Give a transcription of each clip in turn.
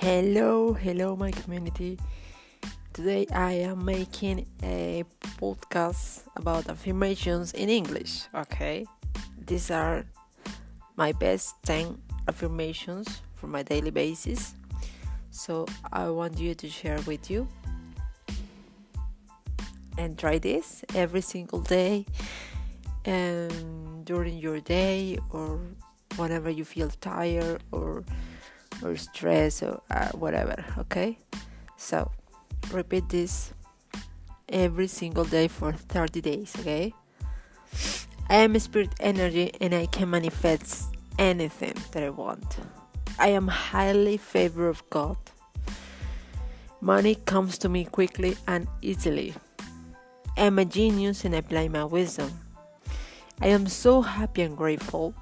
Hello, hello, my community. Today I am making a podcast about affirmations in English. Okay, these are my best 10 affirmations for my daily basis. So I want you to share with you and try this every single day and during your day or whenever you feel tired or or stress or uh, whatever okay? So repeat this every single day for 30 days okay? I am spirit energy and i can manifest anything that i want. I am highly favored of god. Money comes to me quickly and easily. I am a genius and i apply my wisdom. I am so happy and grateful.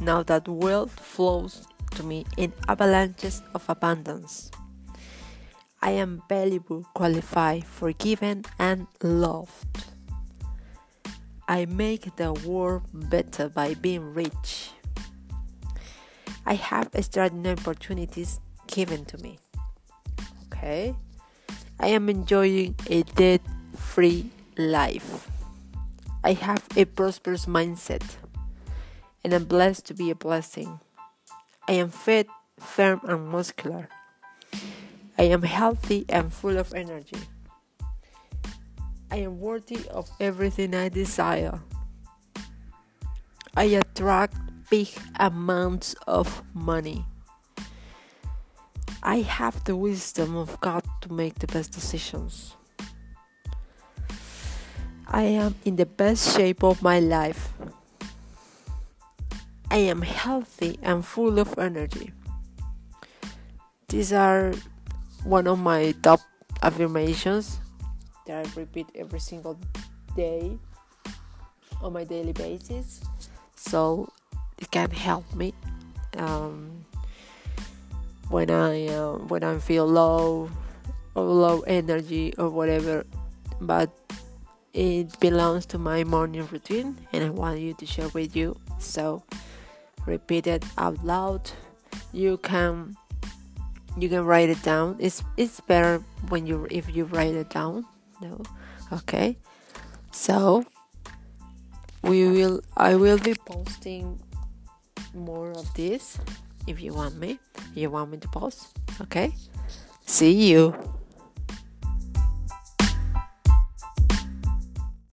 Now that wealth flows me in avalanches of abundance. I am valuable, qualified, forgiven, and loved. I make the world better by being rich. I have extraordinary opportunities given to me. Okay? I am enjoying a debt free life. I have a prosperous mindset and I'm blessed to be a blessing. I am fit, firm, and muscular. I am healthy and full of energy. I am worthy of everything I desire. I attract big amounts of money. I have the wisdom of God to make the best decisions. I am in the best shape of my life. I am healthy and full of energy. These are one of my top affirmations that I repeat every single day on my daily basis. So it can help me um, when I uh, when I feel low or low energy or whatever. But it belongs to my morning routine, and I want you to share with you. So repeat it out loud. You can you can write it down. It's it's better when you if you write it down no okay. So we will i will be posting more of this if you want me you want me to post. Okay. See you